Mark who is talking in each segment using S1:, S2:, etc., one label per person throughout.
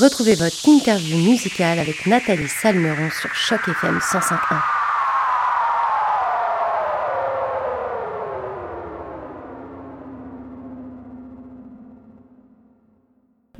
S1: Retrouvez votre interview musicale avec Nathalie Salmeron sur Choc FM 105.1.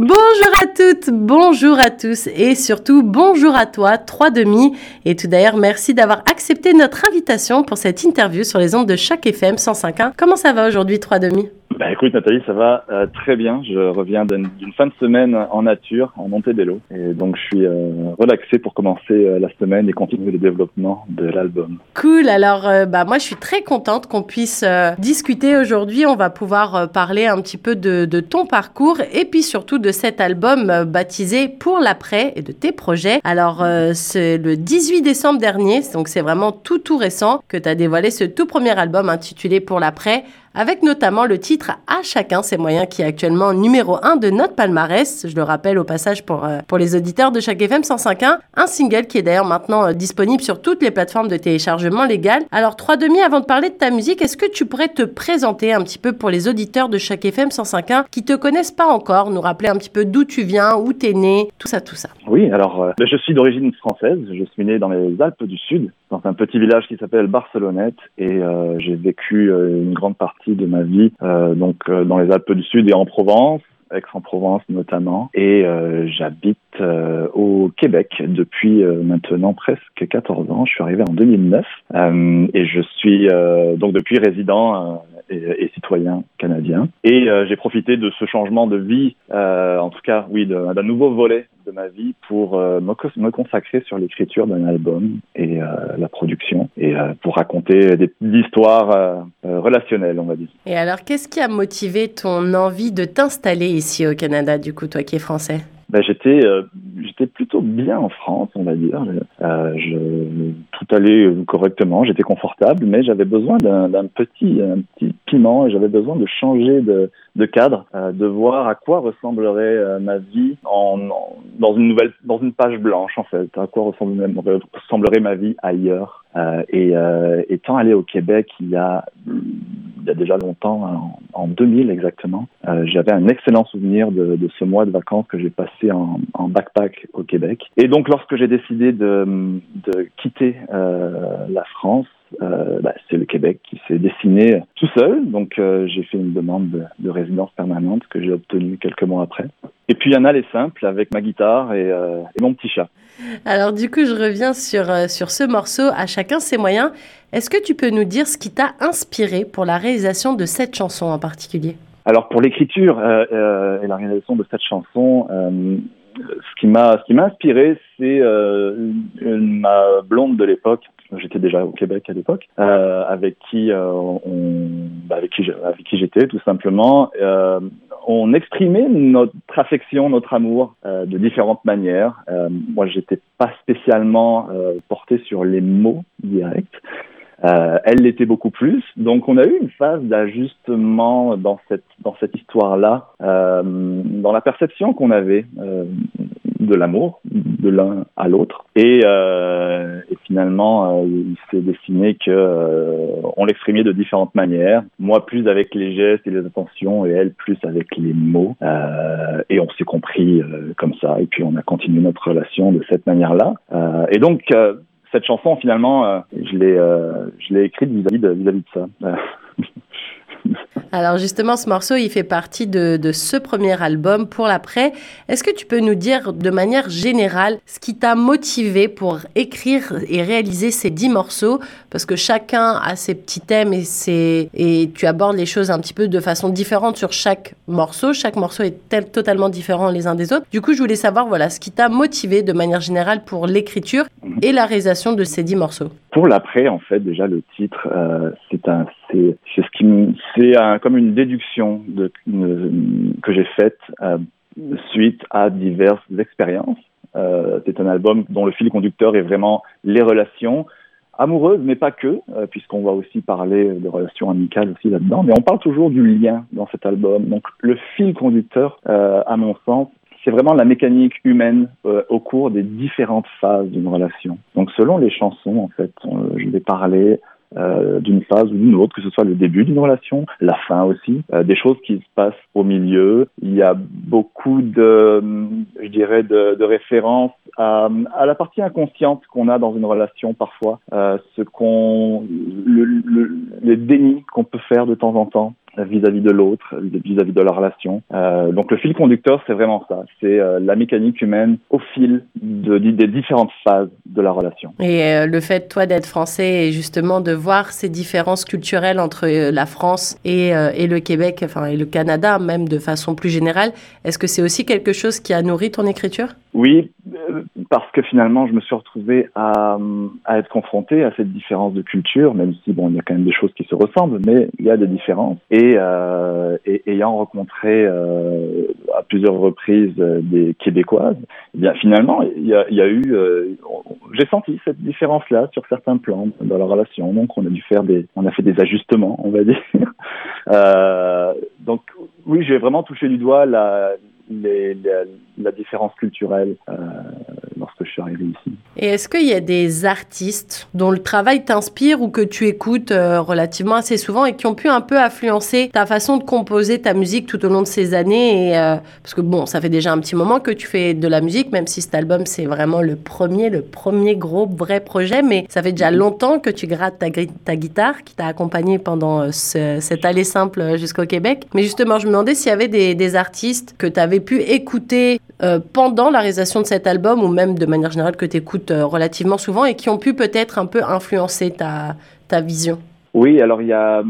S1: Bonjour à toutes, bonjour à tous et surtout bonjour à toi, 3 demi. Et tout d'ailleurs, merci d'avoir accepté notre invitation pour cette interview sur les ondes de Choc FM 105.1. Comment ça va aujourd'hui, 3 demi?
S2: Bah écoute Nathalie, ça va euh, très bien. Je reviens d'une fin de semaine en nature, en montée vélo. Et donc je suis euh, relaxé pour commencer euh, la semaine et continuer le développement de l'album.
S1: Cool, alors bah moi je suis très contente qu'on puisse discuter aujourd'hui. On va pouvoir parler un petit peu de, ton parcours et puis surtout de cet album baptisé Pour l'après et de tes projets. Alors c'est le 18 décembre dernier, donc c'est vraiment tout tout récent que tu as dévoilé ce tout premier album intitulé Pour l'après avec notamment le titre À chacun ses moyens qui est actuellement numéro 1 de notre palmarès. Je le rappelle au passage pour, euh, pour les auditeurs de chaque FM 105.1, un single qui est d'ailleurs maintenant euh, disponible sur toutes les plateformes de téléchargement légal. Alors trois demi avant de parler de ta musique, est-ce que tu pourrais te présenter un petit peu pour les auditeurs de chaque FM 105.1 qui te connaissent pas encore, nous rappeler un petit peu d'où tu viens, où tu es né, tout ça, tout ça?
S2: Oui, alors euh, je suis d'origine française, je suis né dans les Alpes du Sud, dans un petit village qui s'appelle Barcelonnette et j'ai vécu une grande partie de ma vie, euh, donc euh, dans les Alpes du Sud et en Provence. Aix-en-Provence notamment, et euh, j'habite au Québec depuis maintenant presque 14 ans. Je suis arrivé en 2009 et je suis donc depuis résident et, citoyen canadien. Et j'ai profité de ce changement de vie, en tout cas, oui, d'un nouveau volet de ma vie pour euh, me, consacrer sur l'écriture d'un album et euh, la production et euh, pour raconter des, histoires relationnelles, on va dire.
S1: Et alors, qu'est-ce qui a motivé ton envie de t'installer ici au Canada, du coup, toi qui es français?
S2: Ben, j'étais j'étais plutôt bien en France, on va dire. je, tout allait correctement, j'étais confortable, mais j'avais besoin d'un petit un petit piment et j'avais besoin de changer de de cadre, euh, de voir à quoi ressemblerait euh, ma vie en, dans une nouvelle, dans une page blanche en fait, à quoi ressemblerait, ma vie ailleurs. Euh, et étant allé au Québec il y a, il y a déjà longtemps, en, 2000 exactement, j'avais un excellent souvenir de, de, ce mois de vacances que j'ai passé en, en, backpack au Québec. Et donc lorsque j'ai décidé de, de quitter la France, euh, bah, c'est le Québec qui s'est dessiné tout seul. Donc euh, j'ai fait une demande de, résidence permanente que j'ai obtenue quelques mois après. Et puis il y en a les simples avec ma guitare et, euh, et mon petit chat.
S1: Alors du coup, je reviens sur, sur ce morceau, à chacun ses moyens. Est-ce que tu peux nous dire ce qui t'a inspiré pour la réalisation de cette chanson en particulier?
S2: Alors pour l'écriture et la réalisation de cette chanson, ce qui m'a ce qui m'a inspiré, c'est ma blonde de l'époque j'étais déjà au Québec à l'époque, euh, avec qui euh, on, bah, avec qui avec qui j'étais tout simplement. Euh, on exprimait notre affection, notre amour euh, de différentes manières. Euh, moi, j'étais pas spécialement porté sur les mots directs. Euh, elle l'était beaucoup plus. Donc on a eu une phase d'ajustement dans cette dans cette histoire-là, euh, dans la perception qu'on avait euh, de l'amour de l'un à l'autre. Et, finalement, il s'est dessiné que on l'exprimait de différentes manières. Moi plus avec les gestes et les intentions, et elle plus avec les mots. et on s'est compris comme ça. Et puis on a continué notre relation de cette manière-là. et donc cette chanson, finalement, euh, je l'ai, euh, je l'ai écrite vis-à-vis de, vis-à-vis de ça.
S1: Alors justement, ce morceau, il fait partie de, ce premier album pour l'après. Est-ce que tu peux nous dire de manière générale ce qui t'a motivé pour écrire et réaliser ces dix morceaux? Parce que chacun a ses petits thèmes et, ses, et tu abordes les choses un petit peu de façon différente sur chaque morceau. Chaque morceau est totalement différent les uns des autres. Du coup, je voulais savoir voilà, ce qui t'a motivé de manière générale pour l'écriture et la réalisation de ces dix morceaux.
S2: Pour l'après, en fait, déjà le titre, euh, c'est un, c'est ce qui, c'est un, comme une déduction que j'ai faite euh, suite à diverses expériences. Euh, c'est un album dont le fil conducteur est vraiment les relations amoureuses, mais pas que, euh, puisqu'on va aussi parler de relations amicales aussi là-dedans. Mais on parle toujours du lien dans cet album. Donc le fil conducteur, à mon sens, c'est vraiment la mécanique humaine au cours des différentes phases d'une relation. Donc selon les chansons, en fait, je vais parler euh, d'une phase ou d'une autre, que ce soit le début d'une relation, la fin aussi, euh, des choses qui se passent au milieu. Il y a beaucoup de, je dirais, de, de références à, à, la partie inconsciente qu'on a dans une relation parfois, euh, ce qu'on, le, le, les dénis qu'on peut faire de temps en temps vis-à-vis de l'autre, vis-à-vis de la relation. Euh, donc le fil conducteur, c'est vraiment ça. C'est euh, la mécanique humaine au fil de, des différentes phases de la relation.
S1: Et euh, le fait, toi, d'être français et justement de voir ces différences culturelles entre la France et, et le Québec, enfin et le Canada, même de façon plus générale, est-ce que c'est aussi quelque chose qui a nourri ton écriture?
S2: Oui, parce que finalement, je me suis retrouvé à, à être confronté à cette différence de culture, même si bon, il y a quand même des choses qui se ressemblent, mais il y a des différences. Et, euh, et ayant rencontré euh, à plusieurs reprises euh, des Québécoises, eh bien finalement, il y a, il y a eu, euh, j'ai senti cette différence-là sur certains plans dans la relation. Donc, on a dû faire des, on a fait des ajustements, on va dire. Euh, donc, oui, j'ai vraiment touché du doigt la les, la différence culturelle euh, suis arrivé ici.
S1: Et est-ce qu'il y a des artistes dont le travail t'inspire ou que tu écoutes euh, relativement assez souvent et qui ont pu un peu influencer ta façon de composer ta musique tout au long de ces années et, euh, Parce que bon, ça fait déjà un petit moment que tu fais de la musique, même si cet album c'est vraiment le premier, le premier gros vrai projet, mais ça fait déjà longtemps que tu grattes ta, ta guitare qui t'a accompagné pendant euh, ce, cette allée simple jusqu'au Québec. Mais justement, je me demandais s'il y avait des, des artistes que tu avais pu écouter euh, pendant la réalisation de cet album ou même de manière générale que tu écoutes euh, relativement souvent et qui ont pu peut-être un peu influencer ta, ta vision
S2: Oui, alors il y a,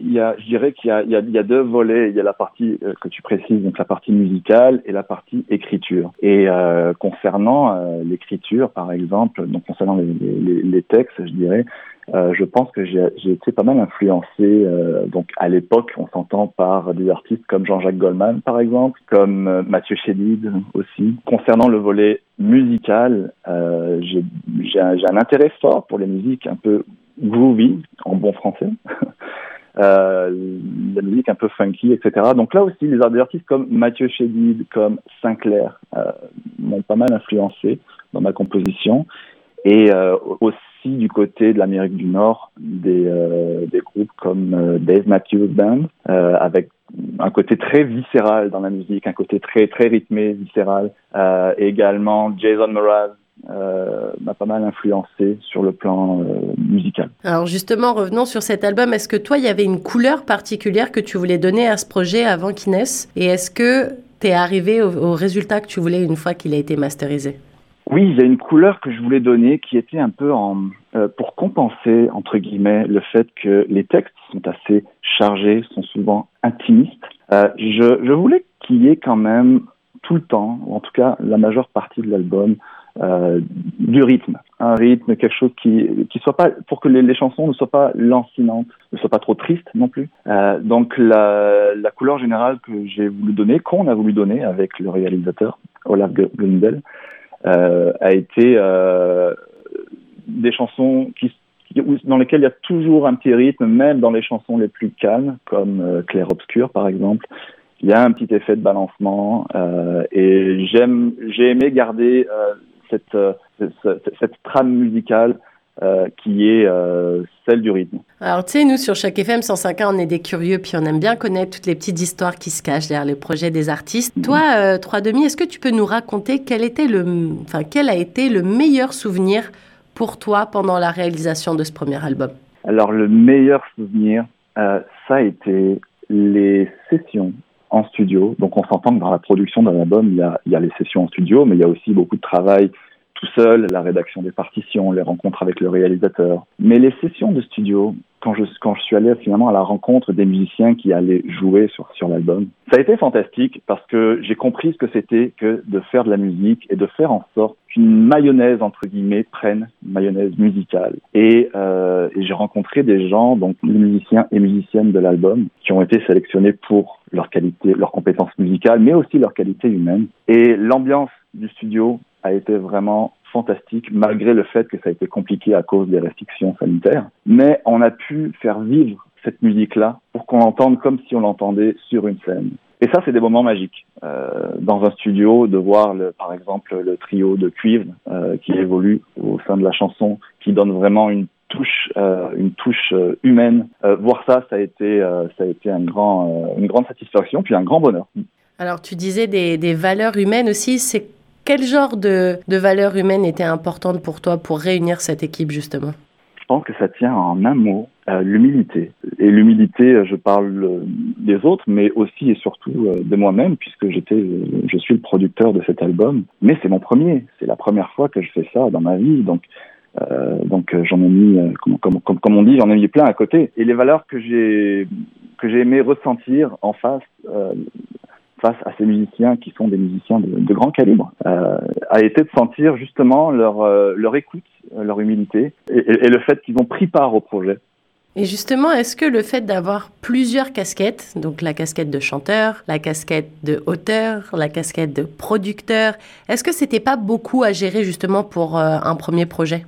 S2: y a, je dirais qu'il y a, y, a, deux volets. Il y a la partie euh, que tu précises, donc la partie musicale et la partie écriture. Et euh, concernant l'écriture, par exemple, donc concernant les textes, je dirais, euh, je pense que j'ai été pas mal influencé. Euh, donc à l'époque, on s'entend par des artistes comme Jean-Jacques Goldman, par exemple, comme euh, Mathieu Chédid aussi. Concernant le volet musical, j'ai un, intérêt fort pour les musiques un peu groovy, en bon français. La musique un peu funky, etc. Donc là aussi, les artistes comme Mathieu Chédid, comme Sinclair m'ont pas mal influencé dans ma composition. Et aussi du côté de l'Amérique du Nord, des, euh, des groupes comme euh, Dave Matthews Band, avec un côté très viscéral dans la musique, un côté très très rythmé, viscéral. et également Jason Mraz, euh, m'a pas mal influencé sur le plan euh, musical.
S1: Alors justement, revenons sur cet album. Est-ce que toi, il y avait une couleur particulière que tu voulais donner à ce projet avant qu'il naisse? Et est-ce que tu es arrivé au, résultat que tu voulais une fois qu'il a été masterisé?
S2: Oui, il y a une couleur que je voulais donner qui était un peu en, euh, pour compenser, entre guillemets, le fait que les textes sont assez chargés, sont souvent intimistes. Euh, je, je voulais qu'il y ait quand même tout le temps, ou en tout cas la majeure partie de l'album, euh, du rythme, un rythme, quelque chose qui qui soit pas pour que les, chansons ne soient pas lancinantes, ne soient pas trop tristes non plus. Euh, donc la, la couleur générale que j'ai voulu donner, qu'on a voulu donner avec le réalisateur Olaf Glundel, euh, a été euh, des chansons qui dans lesquelles il y a toujours un petit rythme, même dans les chansons les plus calmes, comme euh, Clair Obscur par exemple. Il y a un petit effet de balancement euh, et j'aime, j'ai aimé garder euh, cette, euh, cette, cette, trame musicale euh, qui est euh, celle du rythme.
S1: Alors, tu sais, nous, sur chaque FM 105.1, on est des curieux, puis on aime bien connaître toutes les petites histoires qui se cachent derrière les projets des artistes. Mmh. Toi, euh, Trois Demi, est-ce que tu peux nous raconter quel, était le, enfin, quel a été le meilleur souvenir pour toi pendant la réalisation de ce premier album?
S2: Alors, le meilleur souvenir, euh, ça a été les sessions en studio. Donc on s'entend que dans la production d'un album, il y, a, il y a les sessions en studio, mais il y a aussi beaucoup de travail tout seul, la rédaction des partitions, les rencontres avec le réalisateur. Mais les sessions de studio, quand je, quand je suis allé finalement à la rencontre des musiciens qui allaient jouer sur, sur l'album, ça a été fantastique parce que j'ai compris ce que c'était que de faire de la musique et de faire en sorte qu'une mayonnaise, entre guillemets, prenne, une mayonnaise musicale. Et, euh, et j'ai rencontré des gens, donc les musiciens et musiciennes de l'album, qui ont été sélectionnés pour leur qualité, leurs compétences musicales, mais aussi leur qualité humaine. Et l'ambiance du studio a été vraiment fantastique, malgré le fait que ça a été compliqué à cause des restrictions sanitaires. Mais on a pu faire vivre cette musique-là pour qu'on l'entende comme si on l'entendait sur une scène. Et ça, c'est des moments magiques. Euh, dans un studio, de voir, le, par exemple, le trio de cuivre euh, qui évolue au sein de la chanson, qui donne vraiment une touche, une touche humaine. voir ça, ça a été, ça a été un grand, une grande satisfaction, puis un grand bonheur.
S1: Alors, tu disais des, des valeurs humaines aussi. C'est quel genre de, de valeurs humaines étaient importantes pour toi pour réunir cette équipe justement?
S2: Je pense que ça tient en un mot, euh, l'humilité. Et l'humilité, euh, je parle euh, des autres, mais aussi et surtout de moi-même, puisque j'étais, je suis le producteur de cet album. Mais c'est mon premier, c'est la première fois que je fais ça dans ma vie, donc. Donc j'en ai mis, comme, comme, on dit, j'en ai mis plein à côté. Et les valeurs que j'ai que j'ai aimé ressentir en face, face à ces musiciens qui sont des musiciens de, de grand calibre, euh, a été de sentir justement leur, euh, leur écoute, euh, leur humilité et, et, le fait qu'ils ont pris part au projet.
S1: Et justement, est-ce que le fait d'avoir plusieurs casquettes, donc la casquette de chanteur, la casquette de auteur, la casquette de producteur, est-ce que c'était pas beaucoup à gérer justement pour euh, un premier projet?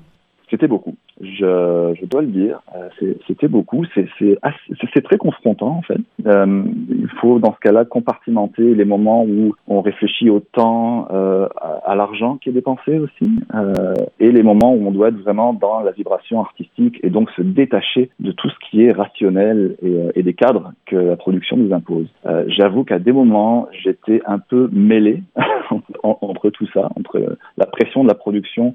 S2: C'était beaucoup je, je, dois le dire, euh, c'était beaucoup. C'est très confrontant en fait. Euh, il faut dans ce cas-là compartimenter les moments où on réfléchit au temps, euh, à, l'argent qui est dépensé aussi, euh, et les moments où on doit être vraiment dans la vibration artistique et donc se détacher de tout ce qui est rationnel et, euh, et des cadres que la production nous impose. Euh, j'avoue qu'à des moments, j'étais un peu mêlé entre tout ça, entre la pression de la production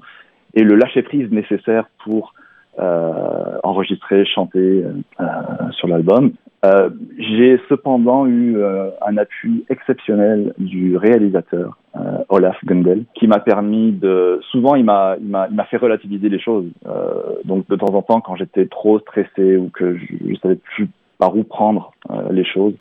S2: et le lâcher prise nécessaire pour euh, enregistrer, chanter euh, sur l'album. Euh, j'ai cependant eu euh, un appui exceptionnel du réalisateur euh, Olaf Gundel, qui m'a permis de. Souvent, il m'a, il m'a, il m'a fait relativiser les choses. donc, de temps en temps, quand j'étais trop stressé ou que je, je savais plus par où prendre les choses,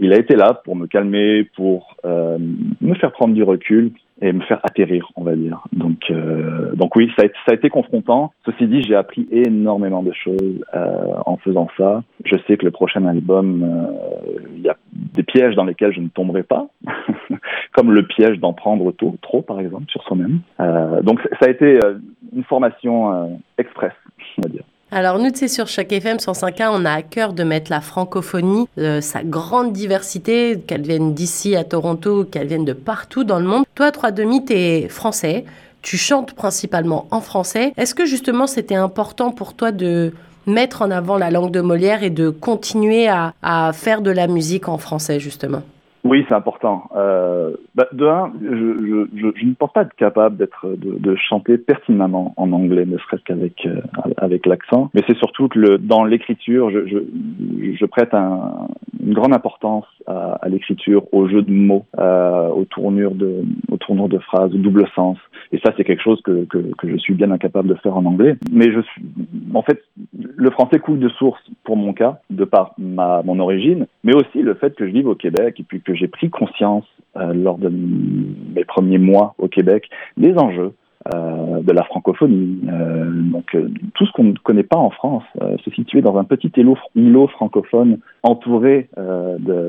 S2: il a été là pour me calmer, pour me faire prendre du recul et me faire atterrir, on va dire. Donc, euh, donc oui, ça a, ça a, été confrontant. Ceci dit, j'ai appris énormément de choses euh, en faisant ça. Je sais que le prochain album, euh, il y a des pièges dans lesquels je ne tomberai pas, comme le piège d'en prendre tôt, trop, par exemple, sur soi-même. Euh, donc, ça a été euh, une formation euh, express, on va dire.
S1: Alors nous, sais, sur chaque FM 105.1, on a à cœur de mettre la francophonie, euh, sa grande diversité, qu'elle vienne d'ici à Toronto, qu'elle vienne de partout dans le monde. Toi, 3 demi, t'es français, tu chantes principalement en français. Est-ce que justement c'était important pour toi de mettre en avant la langue de Molière et de continuer à faire de la musique en français justement?
S2: Oui, c'est important. Euh, bah, de un, je, je, je, je, ne pense pas être capable d'être de, de, chanter pertinemment en anglais, ne serait-ce qu'avec euh, avec l'accent. Mais c'est surtout que le, dans l'écriture, je, prête un, une grande importance à, à l'écriture, au jeu de mots, euh, aux tournures de aux tournures de phrases, au double sens. Et ça, c'est quelque chose que, que, que je suis bien incapable de faire en anglais. Mais je suis, en fait, le français coule de source pour mon cas, de par ma mon origine, mais aussi le fait que je vive au Québec et puis que j'ai pris conscience euh, lors de mes premiers mois au Québec des enjeux euh, de la francophonie. Euh, donc tout ce qu'on ne connaît pas en France, se situer dans un petit îlot, francophone entouré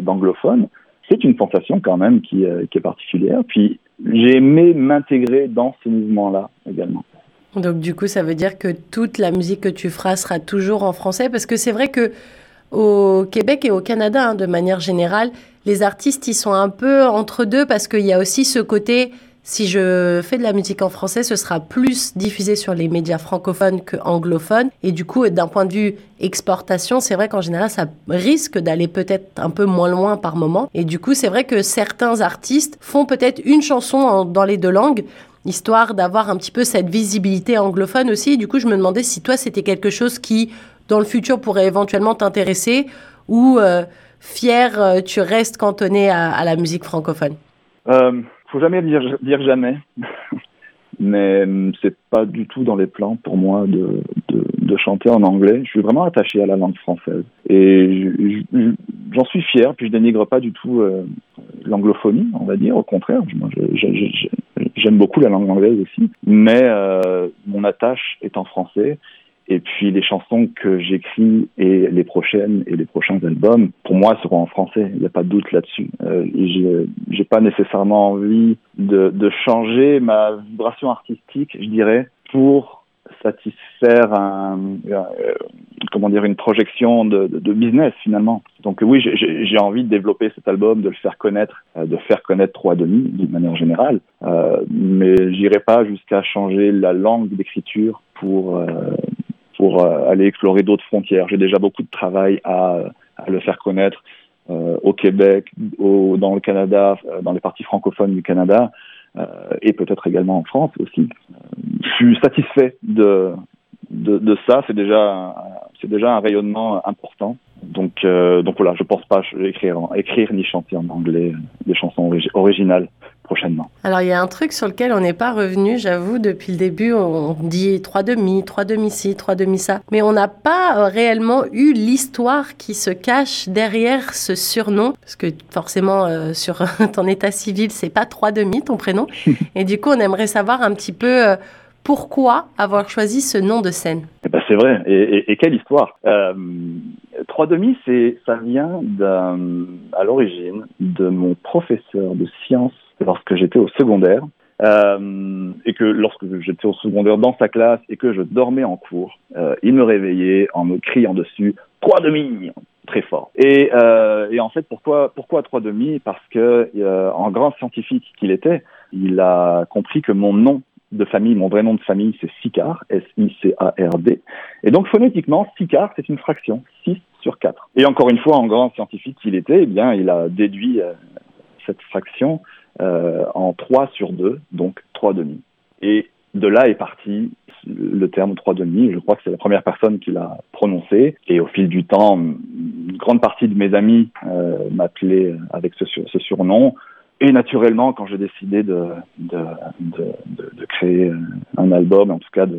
S2: d'anglophones, c'est une sensation quand même qui, qui est particulière. Puis j'ai aimé m'intégrer dans ce mouvement-là également.
S1: Donc du coup, ça veut dire que toute la musique que tu feras sera toujours en français, parce que c'est vrai que au Québec et au Canada, hein, de manière générale, les artistes, ils sont un peu entre deux parce qu'il y a aussi ce côté, si je fais de la musique en français, ce sera plus diffusé sur les médias francophones que anglophones. Et du coup, d'un point de vue exportation, c'est vrai qu'en général, ça risque d'aller peut-être un peu moins loin par moment. Et du coup, c'est vrai que certains artistes font peut-être une chanson dans les deux langues, histoire d'avoir un petit peu cette visibilité anglophone aussi. Du coup, je me demandais si toi, c'était quelque chose qui dans le futur pourrait éventuellement t'intéresser ou euh, fier, euh, tu restes cantonné à, la musique francophone?
S2: Euh, Faut jamais dire, jamais, mais hum, c'est pas du tout dans les plans pour moi de, chanter en anglais. Je suis vraiment attaché à la langue française et j'en suis fier. Puis je dénigre pas du tout euh, l'anglophonie, on va dire. Au contraire, j'aime beaucoup la langue anglaise aussi, mais euh, mon attache est en français et puis les chansons que j'écris et les prochaines et les prochains albums, pour moi, seront en français. Il n'y a pas de doute là-dessus. Euh, j'ai pas nécessairement envie de, changer ma vibration artistique, je dirais, pour satisfaire un, euh, comment dire une projection de, business finalement. Donc oui, j'ai envie de développer cet album, de le faire connaître, euh, de faire connaître trois demi d'une manière générale, euh, mais j'irai pas jusqu'à changer la langue d'écriture pour euh, pour aller explorer d'autres frontières. J'ai déjà beaucoup de travail à, le faire connaître au Québec, dans le Canada, dans les parties francophones du Canada. Euh, et peut-être également en France aussi. je suis satisfait de, ça. C'est déjà, un rayonnement important. Donc, euh, voilà, je pense pas écrire ni chanter en anglais des chansons originales prochainement.
S1: Alors il y a un truc sur lequel on n'est pas revenu, j'avoue, depuis le début, on dit trois demi, trois demi ci, trois demi ça, mais on n'a pas euh, réellement eu l'histoire qui se cache derrière ce surnom, parce que forcément euh, sur ton état civil c'est pas trois demi ton prénom, et du coup on aimerait savoir un petit peu euh, pourquoi avoir choisi ce nom de scène.
S2: Eh ben, C'est vrai, et, quelle histoire. Euh, Trois demi, c'est ça vient à l'origine de mon professeur de sciences lorsque j'étais au secondaire, euh, et que lorsque j'étais au secondaire dans sa classe et que je dormais en cours, euh, il me réveillait en me criant dessus trois demi très fort. Et, euh, et en fait, pourquoi pourquoi trois demi? Parce que en grand scientifique qu'il était, il a compris que mon nom de famille, mon vrai nom de famille, c'est Sicard, S-I-C-A-R-D. Et donc, phonétiquement, Sicard, c'est une fraction, 6 sur 4. Et encore une fois, en grand scientifique qu'il était, eh bien, il a déduit cette fraction euh, en 3 sur 2, donc 3 demi. Et de là est parti le terme 3 demi. Je crois que c'est la première personne qui l'a prononcé. Et au fil du temps, une grande partie de mes amis euh, m'appelaient avec ce surnom. Et naturellement, quand j'ai décidé de, de, de, créer un album, en tout cas de,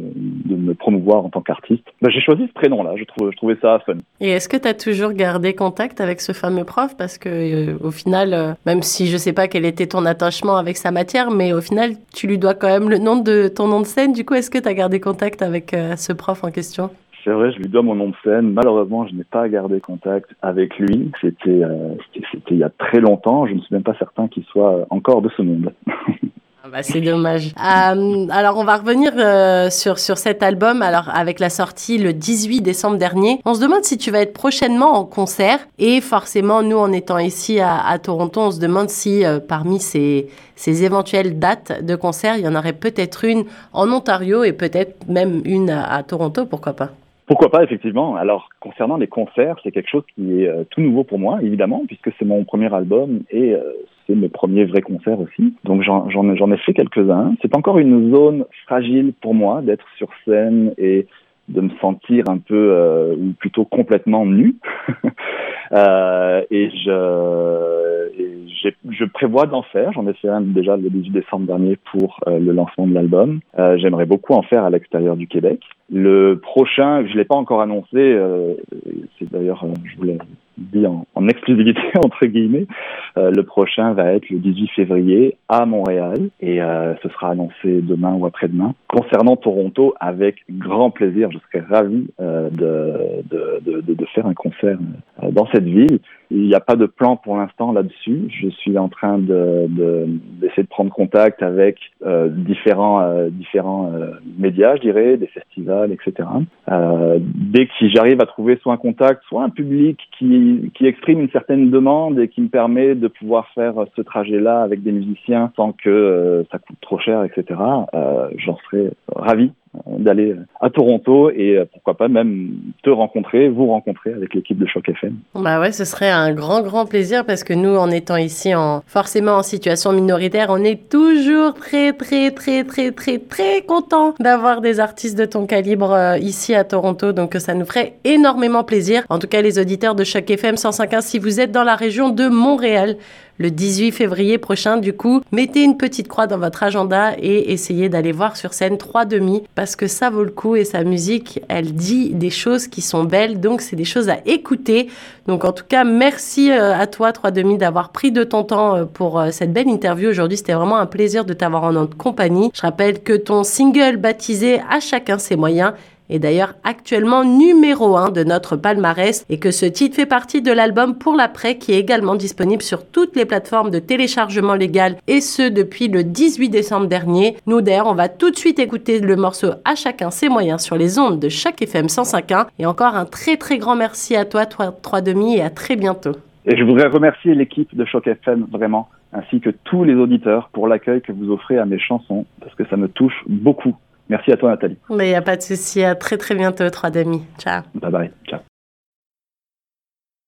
S2: me promouvoir en tant qu'artiste, bah, j'ai choisi ce prénom-là. Je, trouvais ça fun.
S1: Et est-ce que tu as toujours gardé contact avec ce fameux prof? Parce que euh, au final, euh, même si je sais pas quel était ton attachement avec sa matière, mais au final, tu lui dois quand même le nom de ton nom de scène. Du coup, est-ce que tu as gardé contact avec euh, ce prof en question?
S2: C'est vrai, je lui dois mon nom de scène. Malheureusement, je n'ai pas gardé contact avec lui. C'était euh, c'était il y a très longtemps. Je ne suis même pas certain qu'il soit encore de ce monde.
S1: Ah bah, c'est dommage. Euh, alors on va revenir euh, sur sur cet album. Alors avec la sortie le 18 décembre dernier, on se demande si tu vas être prochainement en concert. Et forcément, nous en étant ici à, à Toronto, on se demande si euh, parmi ces ces éventuelles dates de concert, il y en aurait peut-être une en Ontario et peut-être même une à Toronto. Pourquoi pas
S2: pourquoi pas, effectivement. Alors, concernant les concerts, c'est quelque chose qui est euh, tout nouveau pour moi, évidemment, puisque c'est mon premier album et euh, c'est mes premiers vrais concerts aussi. Donc, j'en ai fait quelques-uns. C'est encore une zone fragile pour moi d'être sur scène et de me sentir un peu, euh, ou plutôt complètement nu. et je, je prévois d'en faire. J'en ai fait un déjà le 18 décembre dernier pour le lancement de l'album. J'aimerais beaucoup en faire à l'extérieur du Québec. Le prochain, je l'ai pas encore annoncé, euh, c'est d'ailleurs, euh, je vous l'ai dit en, exclusivité entre guillemets, euh, le prochain va être le 18 février à Montréal et euh, ce sera annoncé demain ou après-demain. Concernant Toronto, avec grand plaisir, je serais ravi de, de, de, de, faire un concert dans cette ville. Il n'y a pas de plan pour l'instant là-dessus. Je suis en train de d'essayer de, prendre contact avec différents différents médias, je dirais, des festivals etc. Euh, dès que j'arrive à trouver soit un contact, soit un public qui, qui exprime une certaine demande et qui me permet de pouvoir faire ce trajet-là avec des musiciens sans que euh, ça coûte trop cher, etc., euh, j'en serais ravi d'aller à Toronto et euh, pourquoi pas même te rencontrer, vous rencontrer avec l'équipe de Choc FM.
S1: Bah ouais, ce serait un grand grand plaisir parce que nous, en étant ici en forcément en situation minoritaire, on est toujours très très très très très très content d'avoir des artistes de ton calibre euh, ici à Toronto. Donc ça nous ferait énormément plaisir. En tout cas, les auditeurs de Choc FM 105.1, si vous êtes dans la région de Montréal, le 18 février prochain. Du coup, mettez une petite croix dans votre agenda et essayez d'aller voir sur scène trois demi parce que ça vaut le coup et sa musique, elle dit des choses qui sont belles. Donc, c'est des choses à écouter. Donc, en tout cas, merci euh, à toi, trois demi, d'avoir pris de ton temps euh, pour euh, cette belle interview aujourd'hui. C'était vraiment un plaisir de t'avoir en notre compagnie. Je rappelle que ton single baptisé À chacun ses moyens est d'ailleurs actuellement numéro 1 de notre palmarès et que ce titre fait partie de l'album Pour l'après qui est également disponible sur toutes les plateformes de téléchargement légal et ce depuis le 18 décembre dernier. Nous d'ailleurs on va tout de suite écouter le morceau à chacun ses moyens sur les ondes de chaque FM 105.1 et encore un très très grand merci à toi 3 demi et à très bientôt.
S2: Et je voudrais remercier l'équipe de Choc FM vraiment ainsi que tous les auditeurs pour l'accueil que vous offrez à mes chansons parce que ça me touche beaucoup Merci à toi, Nathalie.
S1: Mais il n'y a pas de souci. À très, très bientôt, trois demi. Ciao.
S2: Bye bye. Ciao.